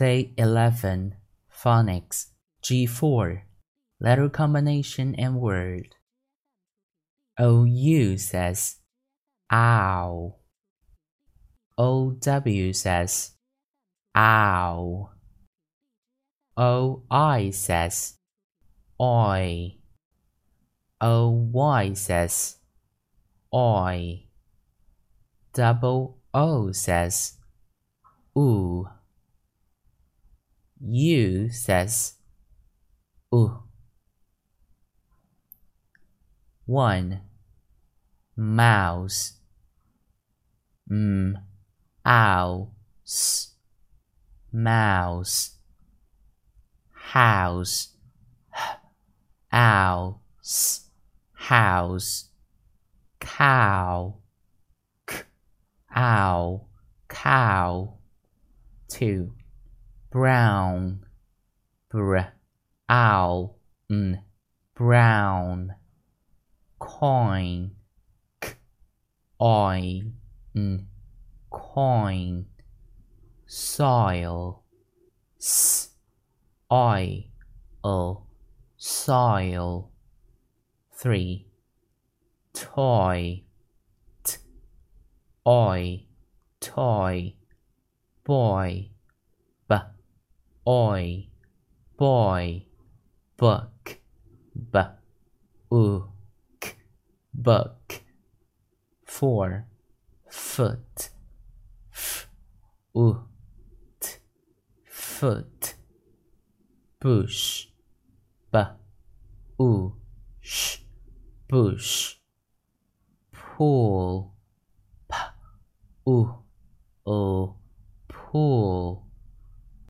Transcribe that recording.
Day 11 Phonics G4 Letter combination and word. OU says ow. OW says ow. OI says oi. OY says oi. Double O says ooh. U says ooh. One. Mouse. M ow s mouse. House. H ow s house. Cow. K ow cow. Two brown br ow n brown coin k oi n coin soil s oi l soil three toy t oi toy boy oi boy book b u k book. Four foot f u t foot. Bush b u sh bush. Pool p u o pool